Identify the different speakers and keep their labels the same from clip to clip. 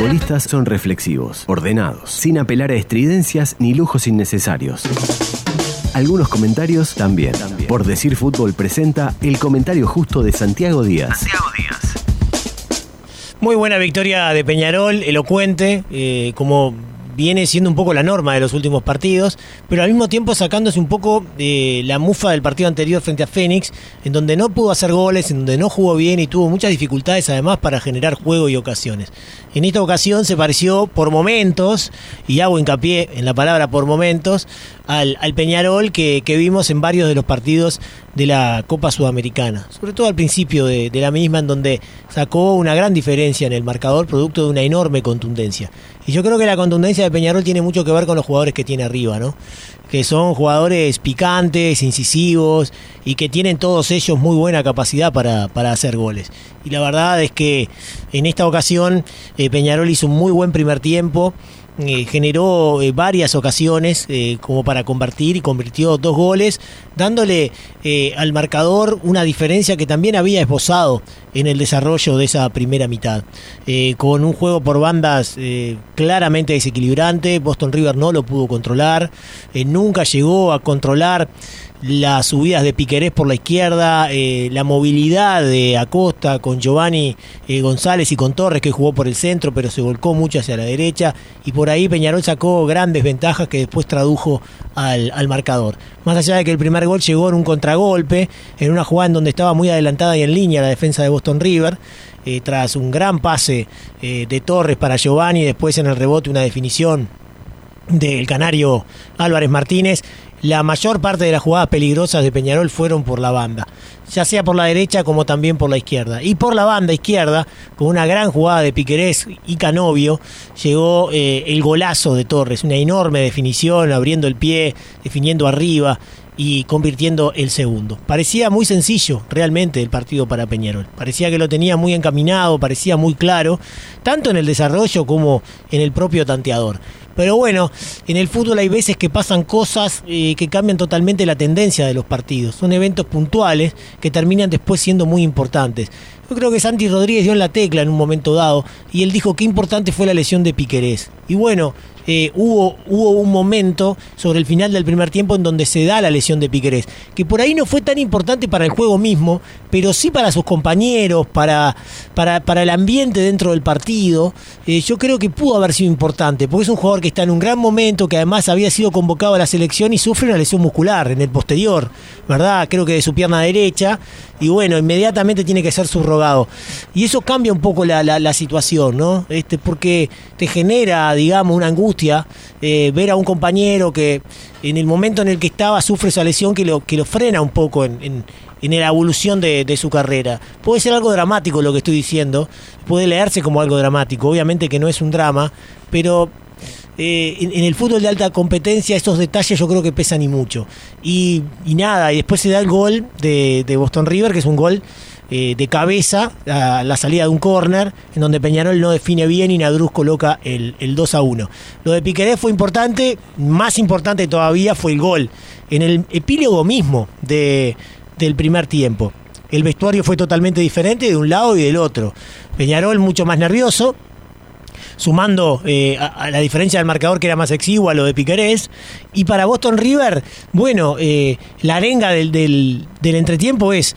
Speaker 1: futbolistas son reflexivos, ordenados, sin apelar a estridencias ni lujos innecesarios. Algunos comentarios también. Por decir fútbol presenta el comentario justo de Santiago Díaz. Santiago Díaz.
Speaker 2: Muy buena victoria de Peñarol, elocuente, eh, como viene siendo un poco la norma de los últimos partidos, pero al mismo tiempo sacándose un poco de la mufa del partido anterior frente a Fénix, en donde no pudo hacer goles, en donde no jugó bien y tuvo muchas dificultades además para generar juego y ocasiones. En esta ocasión se pareció por momentos, y hago hincapié en la palabra por momentos, al, Peñarol que, vimos en varios de los partidos de la Copa Sudamericana, sobre todo al principio de, de, la misma, en donde sacó una gran diferencia en el marcador, producto de una enorme contundencia. Y yo creo que la contundencia de Peñarol tiene mucho que ver con los jugadores que tiene arriba, ¿no? Que son jugadores picantes, incisivos y que tienen todos ellos muy buena capacidad para, para hacer goles. Y la verdad es que en esta ocasión eh, Peñarol hizo un muy buen primer tiempo. Eh, generó eh, varias ocasiones eh, como para convertir y convirtió dos goles, dándole al marcador una diferencia que también había esbozado en el desarrollo de esa primera mitad. con un juego por bandas claramente desequilibrante, Boston River no lo pudo controlar, nunca llegó a controlar las subidas de Piquerés por la izquierda, la movilidad de Acosta con Giovanni González y con Torres que jugó por el centro pero se volcó mucho hacia la derecha y por ahí Peñarol sacó grandes ventajas que después tradujo al, marcador. Más allá de que el primer gol llegó en un contragolpe, en una jugada en donde estaba muy adelantada y en línea la defensa de Boston River, eh, tras un gran pase de Torres para Giovanni, después en el rebote una definición del canario Álvarez Martínez la mayor parte de las jugadas peligrosas de Peñarol fueron por la banda, ya sea por la derecha como también por la izquierda. Y por la banda izquierda, con una gran jugada de Piquerés y Canovio, llegó eh, el golazo de Torres, una enorme definición, abriendo el pie, definiendo arriba y convirtiendo el segundo. Parecía muy sencillo realmente el partido para Peñarol. Parecía que lo tenía muy encaminado, parecía muy claro, tanto en el desarrollo como en el propio tanteador. Pero bueno, en el fútbol hay veces que pasan cosas eh, que cambian totalmente la tendencia de los partidos. Son eventos puntuales que terminan después siendo muy importantes. Yo creo que Santi Rodríguez dio en la tecla en un momento dado y él dijo que importante fue la lesión de Piquerés. Y bueno, eh, hubo, hubo un momento sobre el final del primer tiempo en donde se da la lesión de Piquerés, que por ahí no fue tan importante para el juego mismo, pero sí para sus compañeros, para, para, el ambiente dentro del partido. Eh, yo creo que pudo haber sido importante, porque es un jugador que está en un gran momento, que además había sido convocado a la selección y sufre una lesión muscular en el posterior, ¿verdad? Creo que de su pierna derecha, y bueno, inmediatamente tiene que ser subrogado. Y eso cambia un poco la, situación, ¿no? Este, porque te genera, digamos, una angustia eh, ver a un compañero que en el momento en el que estaba sufre esa lesión que lo, que lo frena un poco en, la evolución de, su carrera. Puede ser algo dramático lo que estoy diciendo, puede leerse como algo dramático, obviamente que no es un drama, pero eh, en, el fútbol de alta competencia estos detalles yo creo que pesan y mucho. Y, nada, y después se da el gol de, Boston River, que es un gol eh, de cabeza a la salida de un córner, en donde Peñarol no define bien y Nadruz coloca el, 2 a 1. Lo de Piqueré fue importante, más importante todavía fue el gol. En el epílogo mismo de, del primer tiempo. El vestuario fue totalmente diferente de un lado y del otro. Peñarol mucho más nervioso, sumando eh, a, la diferencia del marcador que era más exigua a lo de Piquerés. Y para Boston River, bueno, eh, la arenga del entretiempo es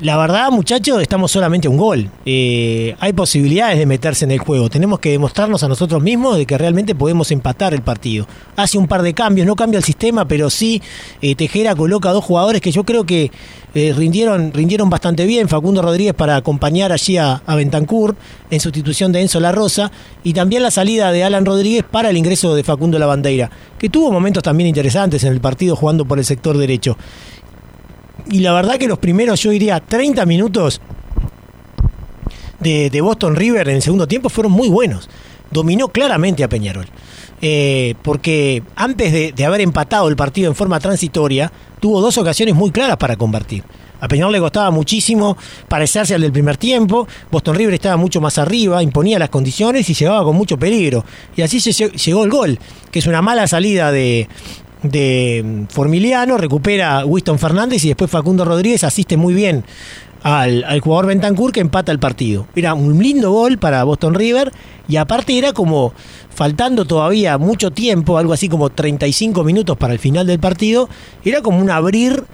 Speaker 2: la verdad, muchachos, estamos solamente a un gol. Eh, hay posibilidades de meterse en el juego. Tenemos que demostrarnos a nosotros mismos de que realmente podemos empatar el partido. Hace un par de cambios, no cambia el sistema, pero sí eh, Tejera coloca dos jugadores que yo creo que eh, rindieron, rindieron bastante bien. Facundo Rodríguez para acompañar allí a, a Bentancur en sustitución de Enzo La Rosa. Y también la salida de Alan Rodríguez para el ingreso de Facundo Lavandeira, que tuvo momentos también interesantes en el partido jugando por el sector derecho. Y la verdad que los primeros, yo diría, 30 minutos de, Boston River en el segundo tiempo fueron muy buenos. Dominó claramente a Peñarol. Eh, porque antes de, haber empatado el partido en forma transitoria, tuvo dos ocasiones muy claras para convertir. A Peñarol le costaba muchísimo parecerse al del primer tiempo. Boston River estaba mucho más arriba, imponía las condiciones y llegaba con mucho peligro. Y así se llegó el gol, que es una mala salida de, de Formiliano, recupera Winston Fernández y después Facundo Rodríguez asiste muy bien al, jugador Bentancur que empata el partido. Era un lindo gol para Boston River y aparte era como faltando todavía mucho tiempo, algo así como 35 minutos para el final del partido, era como un abrir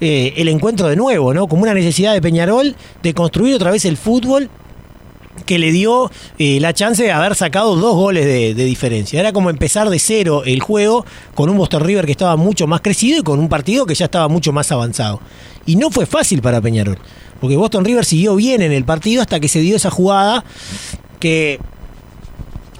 Speaker 2: eh, el encuentro de nuevo, ¿no? Como una necesidad de Peñarol de construir otra vez el fútbol que le dio eh, la chance de haber sacado dos goles de, de, diferencia. Era como empezar de cero el juego con un Boston River que estaba mucho más crecido y con un partido que ya estaba mucho más avanzado. Y no fue fácil para Peñarol, porque Boston River siguió bien en el partido hasta que se dio esa jugada que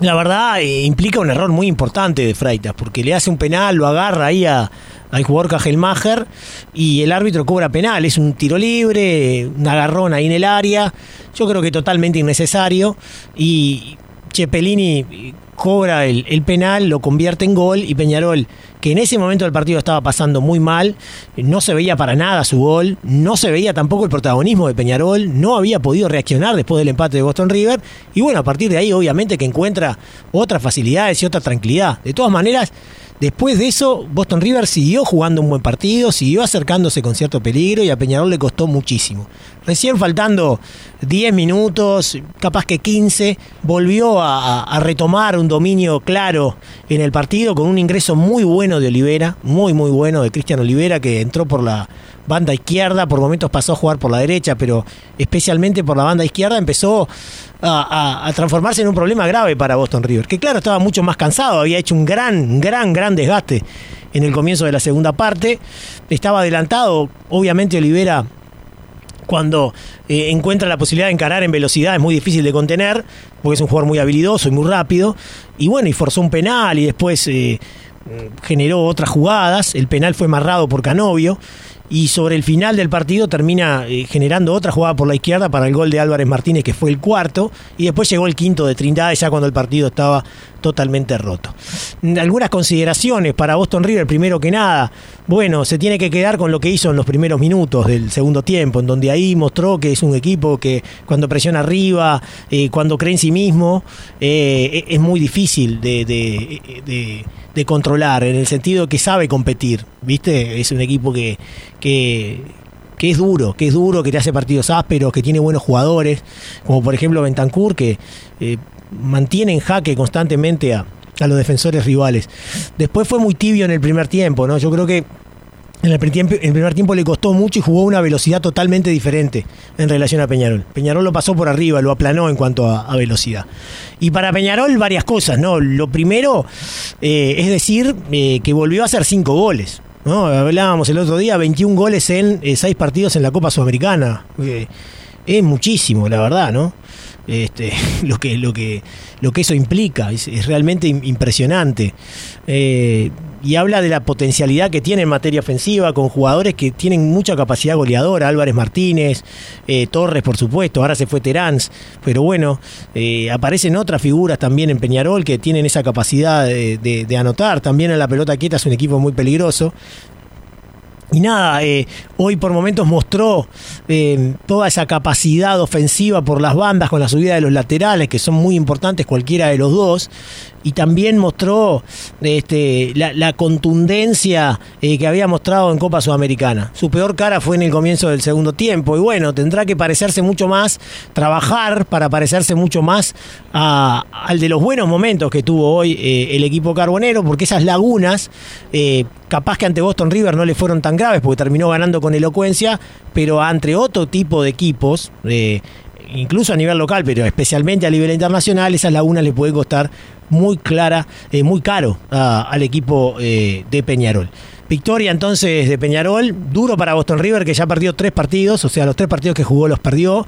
Speaker 2: la verdad eh, implica un error muy importante de Freitas, porque le hace un penal, lo agarra ahí a, al jugador Cajelmacher y el árbitro cobra penal. Es un tiro libre, un agarrón ahí en el área. Yo creo que totalmente innecesario. Y Cepelini cobra el, penal, lo convierte en gol y Peñarol, que en ese momento del partido estaba pasando muy mal, no se veía para nada su gol, no se veía tampoco el protagonismo de Peñarol, no había podido reaccionar después del empate de Boston River y bueno, a partir de ahí obviamente que encuentra otras facilidades y otra tranquilidad. De todas maneras, Después de eso, Boston River siguió jugando un buen partido, siguió acercándose con cierto peligro y a Peñarol le costó muchísimo. Recién faltando 10 minutos, capaz que 15, volvió a, retomar un dominio claro en el partido con un ingreso muy bueno de Olivera, muy muy bueno de Cristian Olivera que entró por la banda izquierda, por momentos pasó a jugar por la derecha, pero especialmente por la banda izquierda empezó a, transformarse en un problema grave para Boston River, que claro, estaba mucho más cansado, había hecho un gran, gran, gran desgaste en el comienzo de la segunda parte, estaba adelantado, obviamente Olivera cuando eh, encuentra la posibilidad de encarar en velocidad es muy difícil de contener, porque es un jugador muy habilidoso y muy rápido, y bueno, y forzó un penal y después eh, generó otras jugadas, el penal fue amarrado por Canovio, y sobre el final del partido termina eh, generando otra jugada por la izquierda para el gol de Álvarez Martínez, que fue el cuarto, y después llegó el quinto de Trindade ya cuando el partido estaba totalmente roto. Algunas consideraciones para Boston River, primero que nada, bueno, se tiene que quedar con lo que hizo en los primeros minutos del segundo tiempo, en donde ahí mostró que es un equipo que cuando presiona arriba, eh, cuando cree en sí mismo, eh, es muy difícil de de controlar, en el sentido que sabe competir, ¿viste? Es un equipo que, que, es duro, que es duro, que te hace partidos ásperos, que tiene buenos jugadores, como por ejemplo Bentancur, que eh, mantiene en jaque constantemente a, a los defensores rivales. Después fue muy tibio en el primer tiempo, ¿no? Yo creo que en el, primer tiempo le costó mucho y jugó a una velocidad totalmente diferente en relación a Peñarol. Peñarol lo pasó por arriba, lo aplanó en cuanto a, velocidad. Y para Peñarol varias cosas, ¿no? Lo primero eh, es decir eh, que volvió a hacer cinco goles. ¿no? Hablábamos el otro día, 21 goles en eh, seis partidos en la Copa Sudamericana. Es muchísimo, la verdad, ¿no? Este, lo que, lo que, lo que eso implica, es, realmente impresionante. Y habla de la potencialidad que tiene en materia ofensiva con jugadores que tienen mucha capacidad goleadora, Álvarez Martínez, eh, Torres por supuesto, ahora se fue Terán, pero bueno, eh, aparecen otras figuras también en Peñarol que tienen esa capacidad de, anotar, también en la pelota quieta es un equipo muy peligroso, y nada, eh, hoy por momentos mostró toda esa capacidad ofensiva por las bandas con la subida de los laterales, que son muy importantes cualquiera de los dos y también mostró este, la, contundencia eh, que había mostrado en Copa Sudamericana. Su peor cara fue en el comienzo del segundo tiempo y bueno, tendrá que parecerse mucho más, trabajar para parecerse mucho más al de los buenos momentos que tuvo hoy eh, el equipo carbonero, porque esas lagunas, eh, capaz que ante Boston River no le fueron tan graves porque terminó ganando con elocuencia, pero ante otro tipo de equipos, incluso a nivel local, pero especialmente a nivel internacional, esas lagunas le puede costar muy clara, eh, muy caro al equipo eh, de Peñarol. Victoria entonces de Peñarol, duro para Boston River que ya perdió tres partidos, o sea, los tres partidos que jugó los perdió.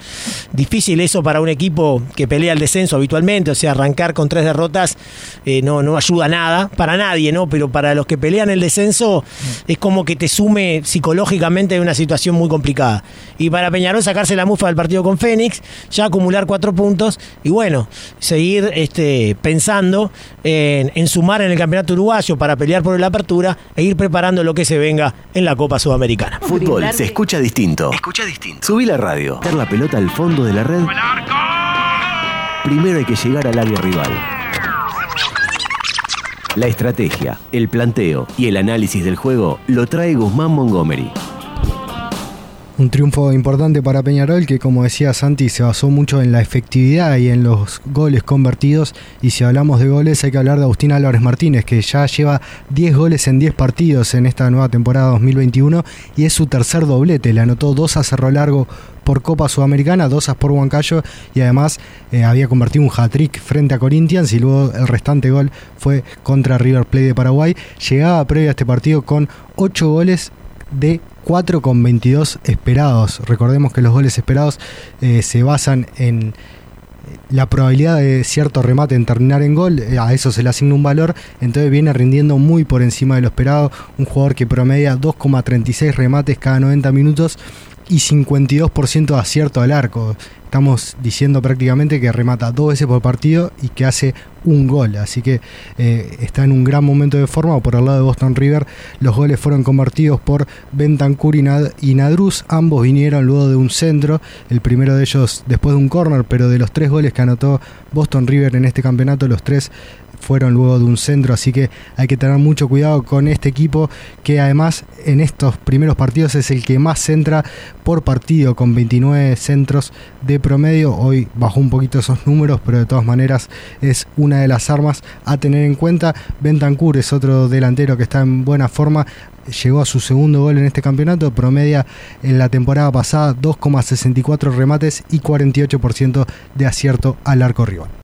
Speaker 2: Difícil eso para un equipo que pelea el descenso habitualmente, o sea, arrancar con tres derrotas eh, no, no ayuda nada, para nadie, ¿no? Pero para los que pelean el descenso es como que te sume psicológicamente en una situación muy complicada. Y para Peñarol sacarse la mufa del partido con Fénix, ya acumular cuatro puntos y bueno, seguir este, pensando en, en sumar en el campeonato uruguayo para pelear por la apertura e ir preparando lo que se venga en la Copa Sudamericana.
Speaker 1: Fútbol se escucha distinto. Escucha distinto. Subí la radio. Dar la pelota al fondo de la red. Primero hay que llegar al área rival. La estrategia, el planteo y el análisis del juego lo trae Guzmán Montgomery.
Speaker 3: Un triunfo importante para Peñarol que como decía Santi se basó mucho en la efectividad y en los goles convertidos y si hablamos de goles hay que hablar de Agustín Álvarez Martínez que ya lleva 10 goles en 10 partidos en esta nueva temporada 2021 y es su tercer doblete, le anotó dos a Cerro Largo por Copa Sudamericana, dos a por Huancayo y además eh, había convertido un hat-trick frente a Corinthians y luego el restante gol fue contra River Plate de Paraguay. Llegaba previo a este partido con 8 goles de 4 con 22 esperados. Recordemos que los goles esperados eh, se basan en la probabilidad de cierto remate en terminar en gol, eh, a eso se le asigna un valor, entonces viene rindiendo muy por encima de lo esperado, un jugador que promedia 2,36 remates cada 90 minutos y 52% de acierto al arco. Estamos diciendo prácticamente que remata dos veces por partido y que hace un gol. Así que eh, está en un gran momento de forma. Por el lado de Boston River, los goles fueron convertidos por Bentancur y, Nadruz. Ambos vinieron luego de un centro. El primero de ellos después de un corner, pero de los tres goles que anotó Boston River en este campeonato, los tres fueron luego de un centro, así que hay que tener mucho cuidado con este equipo que además en estos primeros partidos es el que más centra por partido con 29 centros de promedio. Hoy bajó un poquito esos números, pero de todas maneras es una de las armas a tener en cuenta. Bentancur es otro delantero que está en buena forma. Llegó a su segundo gol en este campeonato, promedia en la temporada pasada 2,64 remates y 48% de acierto al arco rival.